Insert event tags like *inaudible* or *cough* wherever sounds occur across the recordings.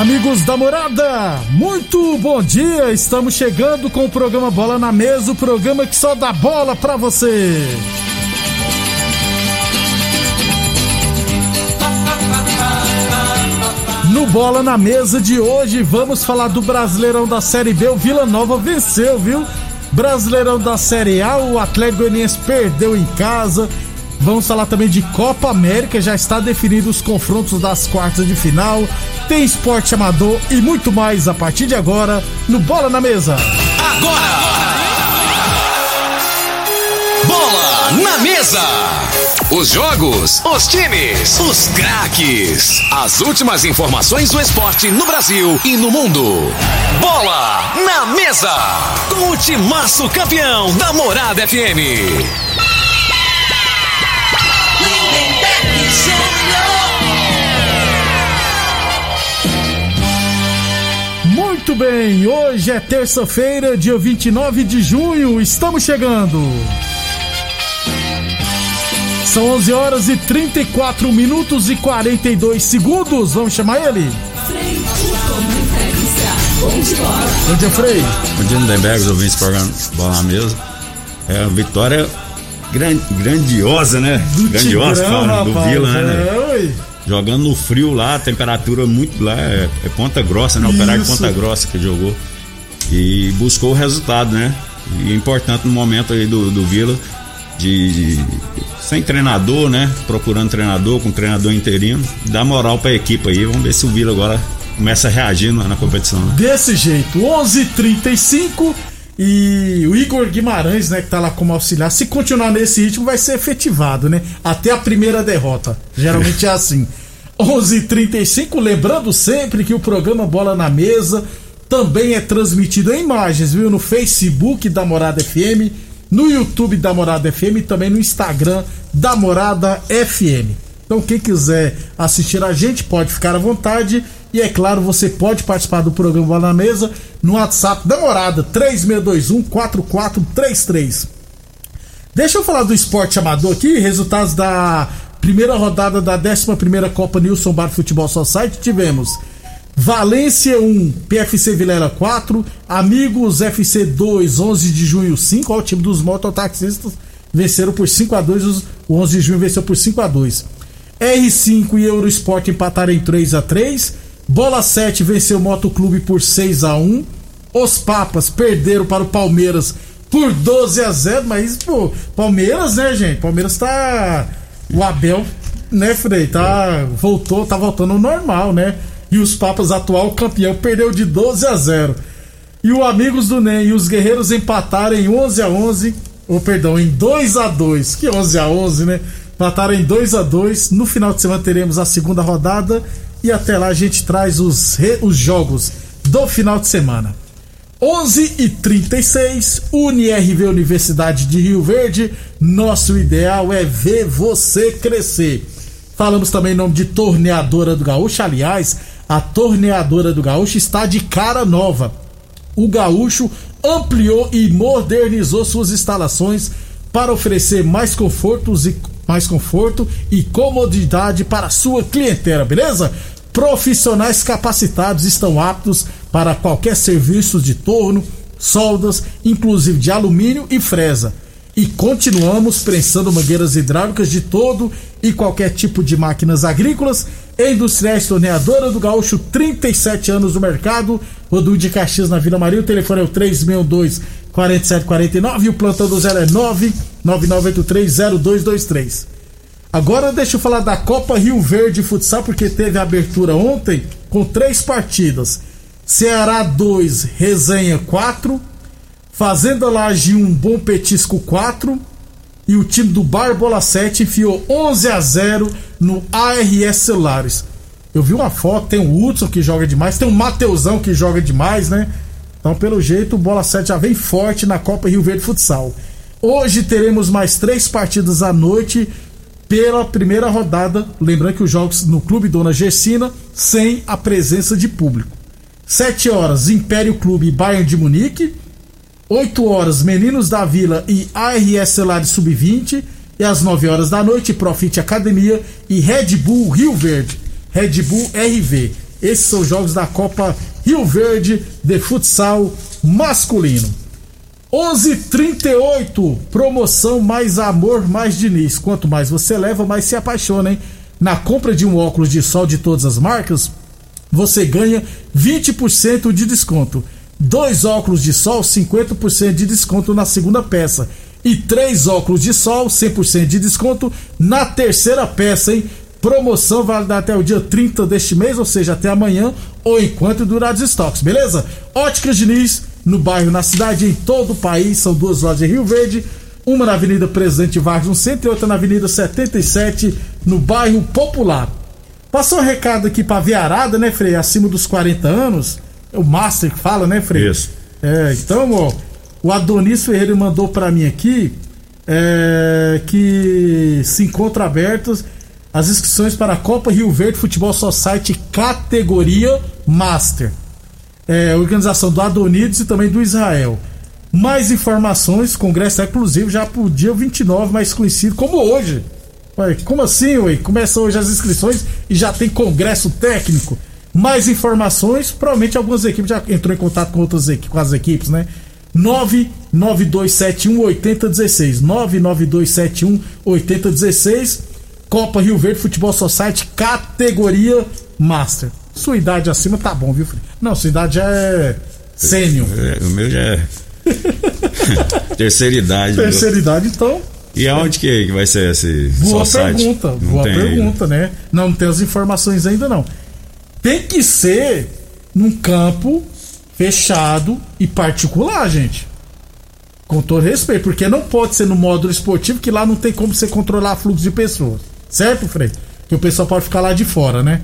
Amigos da morada, muito bom dia! Estamos chegando com o programa Bola na Mesa o programa que só dá bola pra você. No Bola na Mesa de hoje, vamos falar do Brasileirão da Série B. O Vila Nova venceu, viu? Brasileirão da Série A, o Atlético Goianiense perdeu em casa. Vamos falar também de Copa América, já está definido os confrontos das quartas de final. Tem esporte amador e muito mais a partir de agora no Bola na Mesa. Bola na mesa. Os jogos, os times, os craques. As últimas informações do esporte no Brasil e no mundo. Bola na mesa. Com o timaço campeão da Morada FM. Muito bem, hoje é terça-feira, dia 29 de junho, estamos chegando. São 11 horas e 34 minutos e 42 segundos. Vamos chamar ele? Bom dia, Frei. Bom dia, Lindenberg, os ouvintes do programa Bola na Mesa. É uma vitória gran- grandiosa, né? Do grandiosa, Tigrão, fala, do rapaz. Vila, né? É, ui. Jogando no frio lá, a temperatura muito lá, é, é Ponta Grossa, né? O Operário de Isso. Ponta Grossa que jogou. E buscou o resultado, né? E é importante no momento aí do, do Vila, de, de- sem treinador, né? Procurando treinador, com treinador interino, dar moral pra equipe aí. Vamos ver se o Vila agora começa a reagir na, na competição. né? Desse jeito, 11:35 e o Igor Guimarães, né, que tá lá como auxiliar, se continuar nesse ritmo vai ser efetivado, né? Até a primeira derrota. Geralmente é assim. *laughs* 11:35, lembrando sempre que o programa Bola na Mesa também é transmitido em imagens, viu, no Facebook da Morada FM, no YouTube da Morada FM e também no Instagram da Morada FM. Então, quem quiser assistir a gente pode ficar à vontade. E é claro, você pode participar do programa Bola na Mesa no WhatsApp da Morada 3621-4433. Deixa eu falar do esporte amador aqui, resultados da primeira rodada da 11 Copa Nilson Bar Futebol Society. Tivemos Valência 1, PFC Vilela 4, Amigos FC 2, 11 de junho 5. Ó, o time dos mototaxistas venceram por 5 a 2 os- O 11 de junho venceu por 5 a 2 R5 e Eurosport empataram em 3 a 3 Bola 7 venceu o Motoclube por 6 a 1 Os Papas perderam para o Palmeiras por 12 a 0 Mas, pô, Palmeiras, né, gente? Palmeiras tá. O Abel, né, Frei? Tá. Voltou, tá voltando ao normal, né? E os Papas, atual campeão, perdeu de 12 a 0 E o Amigos do NEM e os Guerreiros empataram em 11 a 11 ou perdão, em 2 a 2 Que 11 a 11 né? Empataram em 2 a 2 No final de semana teremos a segunda rodada. E até lá a gente traz os, re- os jogos do final de semana. 11 e 36 UniRV Universidade de Rio Verde. Nosso ideal é ver você crescer. Falamos também em nome de Torneadora do Gaúcho. Aliás, a Torneadora do Gaúcho está de cara nova. O Gaúcho ampliou e modernizou suas instalações para oferecer mais confortos e mais conforto e comodidade para a sua clientela, beleza? Profissionais capacitados estão aptos para qualquer serviço de torno, soldas, inclusive de alumínio e fresa. E continuamos prensando mangueiras hidráulicas de todo e qualquer tipo de máquinas agrícolas industriais. Torneadora do Gaúcho, 37 anos no mercado. Rodul de Caxias na Vila Maria. O telefone é o 362 4749 e o plantão do zero é 999830223. Agora deixa eu falar da Copa Rio Verde Futsal, porque teve a abertura ontem com três partidas. Ceará 2, Resenha 4, Fazenda Laje 1, Bom Petisco 4 e o time do Barbola 7 enfiou 11 a 0 no ARS Celulares. Eu vi uma foto, tem o Hudson que joga demais, tem o Mateusão que joga demais, né? Então, pelo jeito, o Bola 7 já vem forte na Copa Rio Verde Futsal. Hoje teremos mais três partidas à noite pela primeira rodada. Lembrando que os jogos no Clube Dona Gersina sem a presença de público. 7 horas, Império Clube Bayern de Munique. 8 horas, Meninos da Vila e ARS Celulares Sub-20. E às 9 horas da noite, Profit Academia e Red Bull Rio Verde. Red Bull RV. Esses são os jogos da Copa Rio Verde de futsal masculino. 11:38 promoção mais amor mais Diniz. Quanto mais você leva, mais se apaixona, hein? Na compra de um óculos de sol de todas as marcas, você ganha 20% de desconto. Dois óculos de sol, 50% de desconto na segunda peça. E três óculos de sol, 100% de desconto na terceira peça, hein? Promoção válida até o dia 30 deste mês, ou seja, até amanhã, ou enquanto durar os estoques, beleza? Óticas Diniz, no bairro, na cidade, em todo o país. São duas lojas em Rio Verde, uma na Avenida Presidente Vargas, no centro, e outra na Avenida 77, no bairro Popular. Passou um recado aqui pra Viarada, né, Frei? Acima dos 40 anos. É o Master que fala, né, Frei? Isso. É, então, ó, o Adonis Ferreira mandou para mim aqui é, que se encontra abertas as inscrições para a Copa Rio Verde Futebol Society categoria Master. É, organização do Adonides e também do Israel. Mais informações, congresso é exclusivo já pro dia 29, mais conhecido como hoje. Ué, como assim, ué? Começa hoje as inscrições e já tem congresso técnico. Mais informações, provavelmente algumas equipes já entrou em contato com outras equipes, com as equipes, né? 99271 8016. 99271 8016. Copa Rio Verde Futebol Society, categoria Master. Sua idade acima tá bom, viu, filho? Não, sua idade já é sênior. É, o meu já é. *laughs* Terceira idade. Terceira idade, então. E aonde que, que vai ser esse Boa pergunta, Não boa pergunta, né? Não, não tem as informações ainda não. Tem que ser num campo fechado e particular, gente. Com todo respeito, porque não pode ser no módulo esportivo, que lá não tem como você controlar fluxo de pessoas. Certo, Frei? Que o pessoal pode ficar lá de fora, né?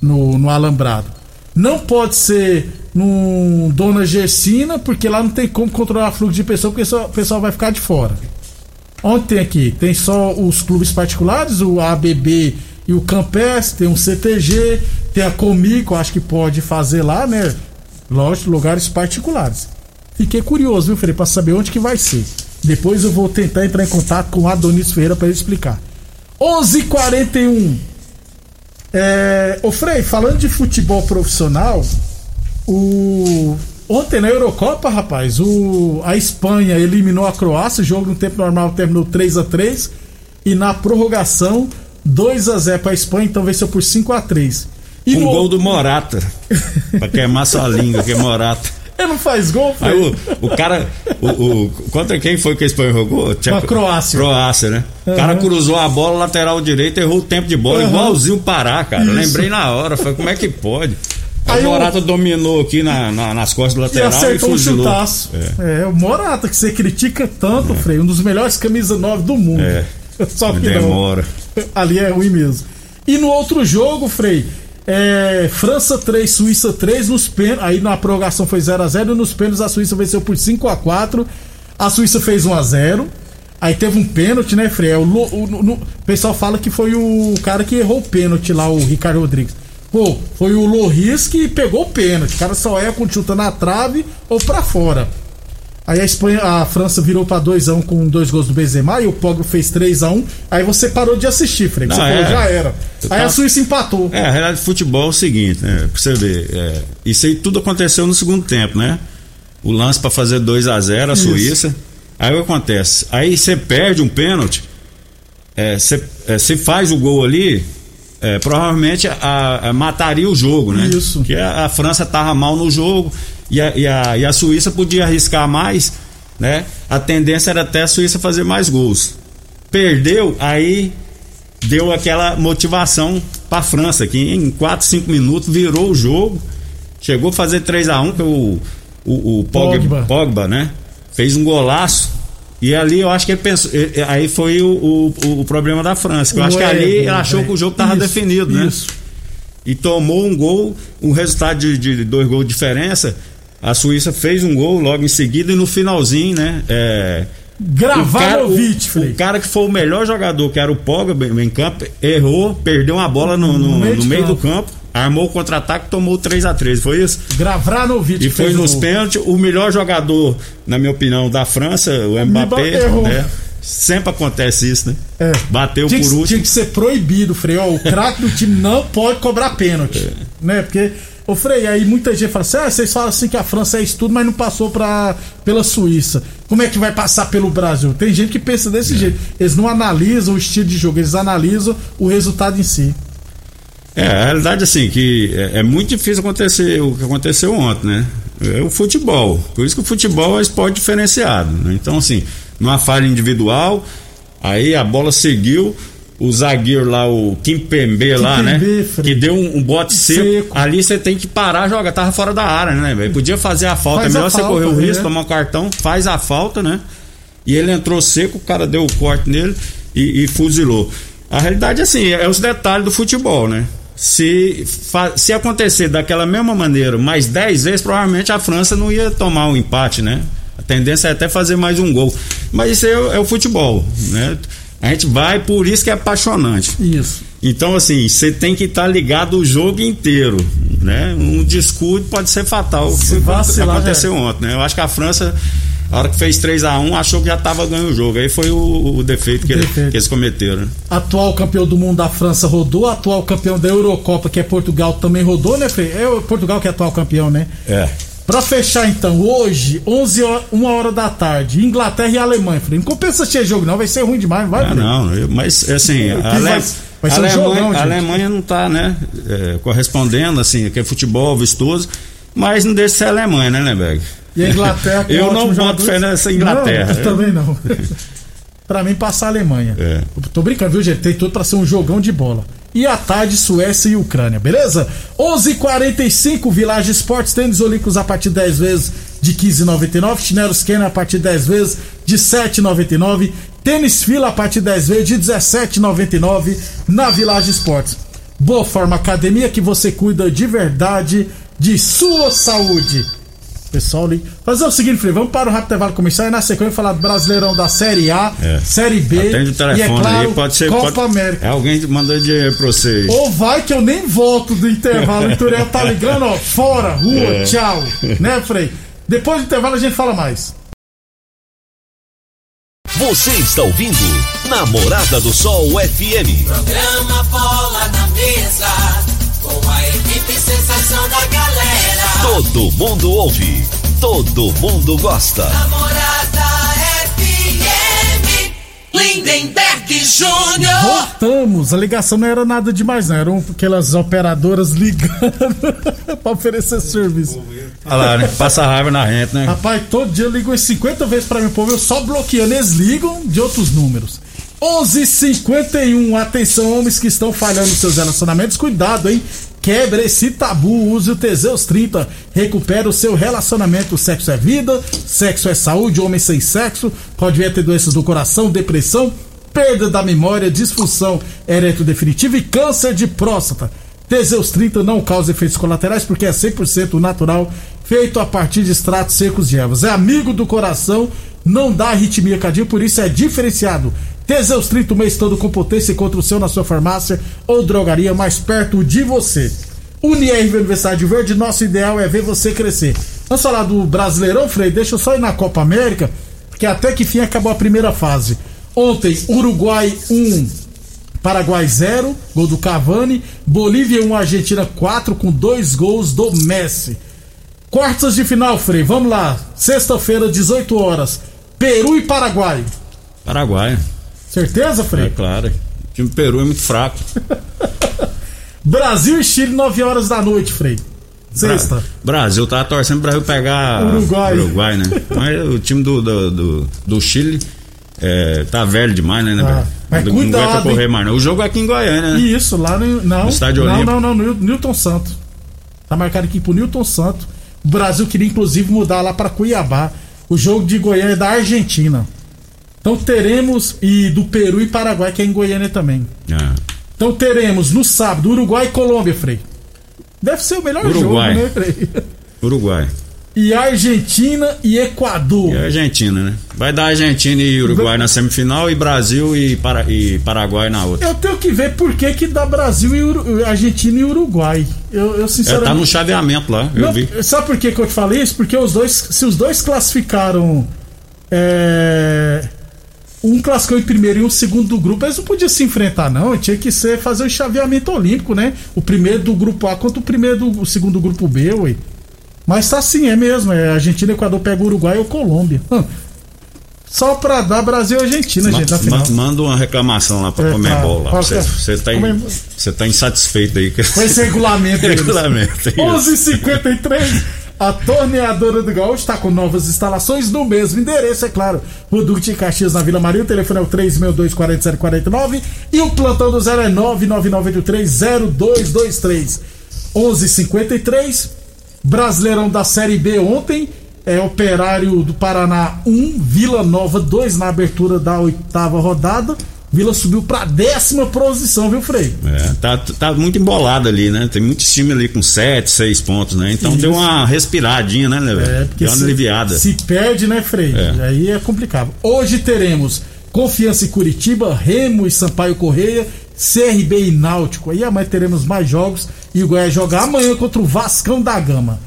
No, no alambrado. Não pode ser num Dona Gersina, porque lá não tem como controlar fluxo de pessoas, porque só- o pessoal vai ficar de fora. Onde tem aqui? Tem só os clubes particulares, o ABB e o Campes, tem um CTG, tem a Comico, acho que pode fazer lá, né? Lógico, lugares particulares. Fiquei curioso, viu, Freire, pra saber onde que vai ser. Depois eu vou tentar entrar em contato com o Adonis Ferreira pra ele explicar. 11:41. É, ô Frei, falando de futebol profissional, o ontem na Eurocopa, rapaz, o a Espanha eliminou a Croácia, o jogo no tempo normal terminou 3 a 3 e na prorrogação 2 a 0 para a Espanha, então venceu por 5 a 3. E Um no- gol do Morata. pra queimar sua língua, que é Morata. Ele não faz gol, Aí o, o cara. O, o- contra quem foi que a Espanha jogou? Tinha- a Croácia. Croácia, né? O cara cruzou a bola lateral direito, errou o tempo de bola, Aham. igualzinho o Pará, cara. Isso. Lembrei na hora, falei, como é que pode? Aí o Morata dominou aqui na, na- nas costas do E lateral e, acertou um fuzilou. chutaço. É. É. o Morata, que você critica tanto, Frei, um dos melhores camisa 9 do mundo. É. *laughs* Só que Demora. não. *laughs* Ali é ruim mesmo. E no outro jogo, Frei, é, França 3, Suíça 3, nos pênaltis. Aí na prorrogação foi 0x0 e nos pênaltis a Suíça venceu por 5x4. A Suíça fez 1x0. Aí teve um pênalti, né, Frei? É, O, o- o pessoal fala que foi o cara que errou o pênalti lá, o Ricardo Rodrigues. Pô, foi o Loris que pegou o pênalti. O cara só é quando chuta na trave ou pra fora. Aí a Espanha, a França virou pra 2x1 com dois gols do Benzema e o Pogba fez 3x1. Aí você parou de assistir, Frei. Não, Você é. falou, já era. Aí tá- a Suíça empatou. É, a realidade do futebol é o seguinte, né? Pra você ver, é, isso aí tudo aconteceu no segundo tempo, né? o lance para fazer 2 a 0 a Isso. Suíça. Aí o que acontece? Aí você perde um pênalti, é, você é, você faz o gol ali, é, provavelmente a- a- mataria o jogo, né? Isso. Porque a, a França tava mal no jogo e a, e, a, e a Suíça podia arriscar mais, né? A tendência era até a Suíça fazer mais gols. Perdeu, aí deu aquela motivação para a França, que em 4, 5 minutos virou o jogo, chegou a fazer 3 a 1 que o, o, o Pogba, Pogba. Né? Fez um golaço. E ali eu acho que ele pensou. eh, eh, Aí foi o, o, o problema da França. Eu acho que ali ele achou que o jogo tava isso, definido, né? Isso. E tomou um gol, um resultado de, de dois gols de diferença. A Suíça fez um gol logo em seguida e no finalzinho, né? É, Gravanovic, o, o cara que foi o melhor jogador, que era o Pogba em campo, errou, perdeu uma bola no, no- No meio no meio do campo. armou o contra-ataque, tomou 3 a 3 foi isso? Gravanovic E foi nos pênaltis, o melhor jogador, na minha opinião, da França, o Mbappé, né? Sempre acontece isso, né? É. Bateu tinha por que, último. Tinha que ser proibido, Frei. Ó, o craque do time não pode cobrar pênalti. *laughs* É. Né? Porque, ô Frei, aí muita gente fala assim: ah, vocês falam assim que a França é isso tudo, mas não passou pra, pela Suíça. Como é que vai passar pelo Brasil? Tem gente que pensa É. desse jeito. Eles não analisam o estilo de jogo, eles analisam o resultado em si. É, a realidade assim, que é, é muito difícil acontecer o que aconteceu ontem, né? É o futebol. Por isso que o futebol é esporte diferenciado. né? Então, assim, numa falha individual, aí a bola seguiu, o zagueiro lá, o Kimpembe lá, né? Que deu um, um bote seco. Seco. Ali você tem que parar, joga, tava fora da área, né, velho? Podia fazer a falta, Faz é melhor você falta, correr o né? risco, tomar um cartão, faz a falta, né? E ele entrou seco, o cara deu o corte nele e, e fuzilou. A realidade é assim, é os detalhes do futebol, né? Se, se acontecer daquela mesma maneira mais 10 vezes, provavelmente a França não ia tomar um empate, né? A tendência é até fazer mais um gol. Mas isso é, é o futebol, né? A gente vai, por isso que é apaixonante. Isso. Então, assim, você tem que estar ligado o jogo inteiro, né? Um descuido pode ser fatal. Se Foi o que vacilar, aconteceu ontem, né? Eu acho que a França, a hora que fez 3 a 1 achou que já estava ganhando o jogo. Aí foi o, o defeito, que, Defeito. que eles cometeram. né? Atual campeão do mundo da França rodou, atual campeão da Eurocopa, que é Portugal, também rodou, né, Frei? É o Portugal que é atual campeão, né? É. Pra fechar então, hoje, 11 horas, 1 hora da tarde, Inglaterra e Alemanha, Frei. Não compensa assistir jogo, não, vai ser ruim demais, vai, Ah, não, mas assim, a, vai- Ale- vai ser a um Alemanha, jogão, a. Alemanha não está né, é, correspondendo, assim, que é futebol vistoso, mas não deixa de ser a Alemanha, né, Lemberg? E a Inglaterra com Eu não ótimos boto fé nessa Inglaterra. Não, eu também não. *laughs* pra mim, passar a Alemanha. É. Tô brincando, viu, gente? Tem tudo pra ser um jogão de bola. E à tarde, Suécia e Ucrânia, beleza? 11:45 h 45 Village Esportes, tênis olímpicos a partir de 10 vezes de 15,99. Chinelos Kenner a partir de 10 vezes de 7,99. Tênis Fila a partir de 10 vezes de 17,99 na Village Esportes. Boa Forma Academia que você cuida de verdade de sua saúde. Pessoal, liga. Fazer o seguinte, Frei, vamos para o rápido intervalo comercial e na sequência falar do Brasileirão da Série A, É. Série B Atende o telefone e é claro, aí, pode ser. Copa pode- América. É alguém mandou dinheiro pra você. Ou vai que eu nem volto do intervalo, o Turel tá ligando, ó, fora, rua, É. tchau. *laughs* Né, Frei? Depois do intervalo a gente fala mais. Você está ouvindo Namorada do Sol FM. Programa Bola na Mesa, com a equipe sensação da galera. Todo mundo ouve, todo mundo gosta. Namorada FM, Lindenberg Júnior. Voltamos, a ligação não era nada demais, não. Eram aquelas operadoras ligando *laughs* pra oferecer serviço. Olha lá, né? Passa raiva na gente, né? Rapaz, todo dia ligam 50 vezes pra mim, povo. Eu só bloqueando. Eles ligam de outros números. 11:51 Atenção, homens que estão falhando nos seus relacionamentos. Cuidado, hein? Quebre esse tabu. Use o Teseus 30. Recupera o seu relacionamento. Sexo é vida, sexo é saúde. Homem sem sexo pode vir a ter doenças do coração, depressão, perda da memória, disfunção ereto definitiva e câncer de próstata. Teseus 30 não causa efeitos colaterais porque é 100% natural, feito a partir de extratos secos de ervas. É amigo do coração, não dá arritmia cardíaca, por isso é diferenciado. Teseus 30 o mês todo com potência encontra o seu na sua farmácia ou drogaria mais perto de você. Unirv Universidade Verde, nosso ideal é ver você crescer. Vamos falar do Brasileirão, Frei? Deixa eu só ir na Copa América, porque até que fim acabou a primeira fase. Ontem, Uruguai 1, Paraguai 0, gol do Cavani. Bolívia 1, Argentina 4, com dois gols do Messi. Quartas de final, Frei. Vamos lá. Sexta-feira, 18 horas. Peru e Paraguai. Paraguai. Certeza, Frei? É claro. O time do Peru é muito fraco. *laughs* Brasil e Chile, 9 horas da noite, Frei. Sexta. Bra Brasil tá torcendo pro Brasil pegar Uruguai. Uruguai, né? *laughs* Mas o time do, do, do, do Chile é, tá velho demais, né, né? Ah, mas não, cuidado, aguenta correr mais, não. O jogo é aqui em Goiânia, né? Isso, lá no. Não, No Estádio não, Olímpico. não, não, no Newton Santo. Tá marcado aqui pro Newton Santo. O Brasil queria inclusive mudar lá pra Cuiabá. O jogo de Goiânia é da Argentina. Então teremos. E do Peru e Paraguai, que é em Goiânia também. Ah. Então teremos no sábado Uruguai e Colômbia, Frei. Deve ser o melhor Uruguai. jogo, né, Frei? Uruguai. E Argentina e Equador. E Argentina, né? Vai dar Argentina e Uruguai na semifinal e Brasil e, Para, e Paraguai na outra. Eu tenho que ver por que, que dá Brasil e Uru- Argentina e Uruguai. Eu, eu É, sinceramente. tá no chaveamento lá, eu Não, vi. Sabe por que, que eu te falei isso? Porque os dois, se os dois classificaram. é, um classificou em primeiro e um segundo do grupo, eles não podiam se enfrentar, não. Tinha que ser fazer o chaveamento olímpico, né? O primeiro do grupo A contra o primeiro do o segundo do grupo B, ué. Mas tá assim, é mesmo. É Argentina, Equador pega o Uruguai ou Colômbia. Hum. Só pra dar Brasil e Argentina, Ma- gente, na final. ma- manda uma reclamação lá pra É, Comembol tá. Você, tá, você tá insatisfeito aí. com esse regulamento *laughs* regulamento. é isso. 11:53 A torneadora do Gaúcho está com novas instalações no mesmo endereço, é claro. O Duque de Caxias na Vila Maria. O telefone é o 362-4749. E o plantão do zero é 999830223. 11:53 Brasileirão da Série B ontem. É Operário do Paraná 1, Vila Nova 2 na abertura da oitava rodada. Vila subiu pra décima posição, viu, Frei? É, tá, tá muito embolado ali, né? Tem muitos times ali com 7, 6 pontos, né? Então Isso. deu uma respiradinha, né, velho? É, porque Deu uma se, aliviada. se perde, né, Frei? É. Aí é complicado. Hoje teremos Confiança e Curitiba, Remo e Sampaio Correia, CRB e Náutico. Aí amanhã teremos mais jogos e o Goiás joga amanhã contra o Vascão da Gama.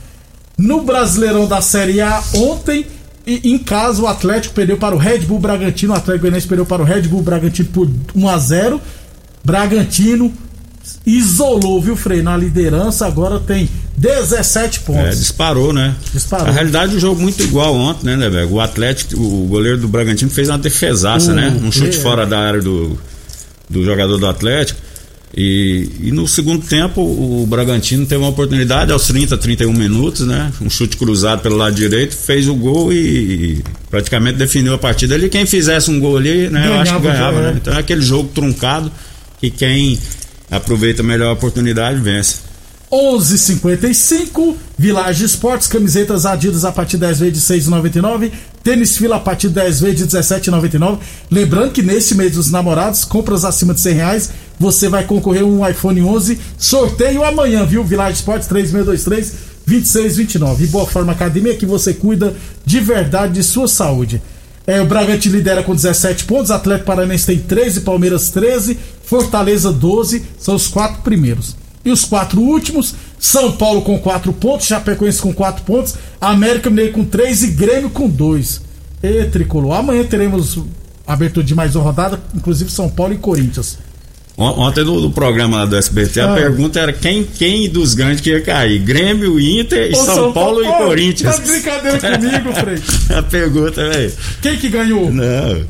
No Brasileirão da Série A, ontem, e- em casa, o Atlético perdeu para o Red Bull Bragantino. O Atlético Goianiense perdeu para o Red Bull Bragantino por 1 a 0 Bragantino isolou, viu, Frei? Na liderança, agora tem 17 É, pontos. disparou, né? Disparou. Na realidade, o jogo muito igual ontem, né, né, velho? O Atlético, o goleiro do Bragantino fez uma defesaça, né? Um chute é. fora da área do, do jogador do Atlético. E, e no segundo tempo, o Bragantino teve uma oportunidade aos 30, 31 minutos, né? Um chute cruzado pelo lado direito, fez o gol e, praticamente definiu a partida ali. Quem fizesse um gol ali, né? eu acho que Ganhava ganhava, né? é. Então é aquele jogo truncado que quem aproveita melhor a oportunidade vence. 11:55 Village Esportes, camisetas Adidas a partir de 10 vezes de 6,99, tênis fila a partir de 10 vezes de 17,99. Lembrando que nesse mês dos namorados, compras acima de 100 reais, você vai concorrer a um iPhone 11. Sorteio amanhã, viu? Village Esportes 3623 2629. E Boa Forma Academia que você cuida de verdade de sua saúde. É, o Bragantino lidera com 17 pontos, Atlético Paranaense tem 13, Palmeiras 13, Fortaleza 12, são os quatro primeiros. E os quatro últimos, São Paulo com 4 pontos, Chapecoense com 4 pontos, América Mineiro com 3 e Grêmio com 2. E tricolor. Amanhã teremos abertura de mais uma rodada, inclusive São Paulo e Corinthians. On- Ontem no, no programa lá do SBT, a Ah. pergunta era quem, quem dos grandes que ia cair? Grêmio, Inter, e Ô, São, Paulo e Ô, Corinthians. Tá de brincadeira comigo, Frei. *laughs* a pergunta, velho. Quem que ganhou? Não.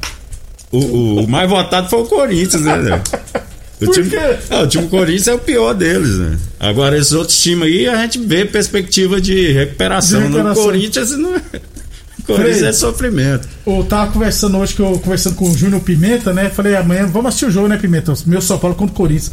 O, o- o mais votado foi o Corinthians, né, velho? *laughs* O time? Ah, o time Corinthians é o pior deles, né? Agora, esses outros times aí, a gente vê perspectiva de recuperação. De recuperação. No Corinthians, não é. Corinthians é sofrimento. Eu tava conversando hoje, que eu conversando com o Júnior Pimenta, né? Falei, amanhã vamos assistir o jogo, né, Pimenta? Meu São Paulo contra o Corinthians.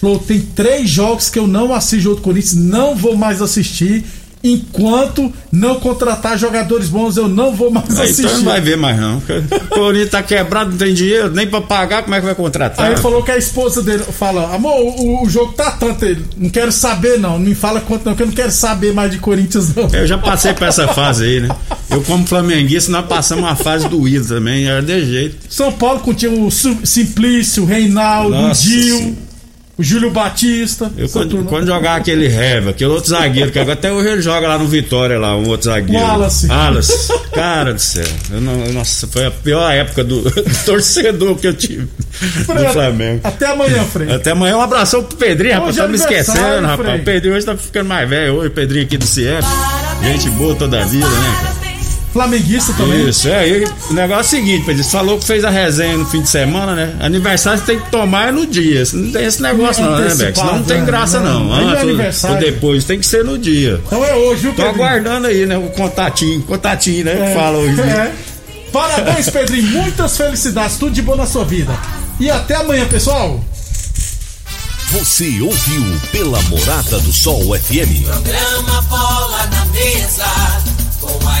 Falou, tem três jogos que eu não assisto do Corinthians, não vou mais assistir. Enquanto não contratar jogadores bons, eu não vou mais Aí, assistir. então não vai ver mais, não. O Corinthians tá quebrado, não tem dinheiro, nem pra pagar, como é que vai contratar? Aí ele falou que a esposa dele fala: Amor, o, o jogo tá tanto. Ele, não quero saber, não. Não me fala quanto, não, que eu não quero saber mais de Corinthians, não. Eu já passei por essa fase aí, né? Eu, como flamenguista, nós passamos uma fase doída também, era de jeito. São Paulo continha o Simplício, o Reinaldo, Nossa o Gil, Senhora. O Júlio Batista. Eu, quando, quando jogava aquele Reva, aquele outro zagueiro, que até hoje ele joga lá no Vitória, lá, um outro zagueiro. Wallace. Wallace. Cara do céu. Eu não, nossa, foi a pior época do, *laughs* do torcedor que eu tive do Flamengo. Até amanhã, Frei. Até amanhã, um abração pro Pedrinho, rapaz. Hoje Tá me esquecendo, rapaz. O Pedrinho hoje tá ficando mais velho. Oi, Pedrinho aqui do. Parabéns Gente boa toda a vida, né, cara? Flamenguista também. Isso, é. E o negócio é o seguinte, Pedro, você falou que fez a resenha no fim de semana, né? Aniversário você tem que tomar no dia. Não tem esse negócio, não, né, Beck? Senão não tem Antecipado, graça, né? não. Não, não é Antes ou- depois, tem que ser no dia. Então é hoje, viu, Tô Pedrinho? aguardando aí, né? O contatinho, contatinho, né? Que fala hoje. né? É. Parabéns, Pedrinho. Muitas felicidades. Tudo de bom na sua vida. E até amanhã, pessoal. Você ouviu pela Morada do Sol FM. Programa Bola na Mesa, com a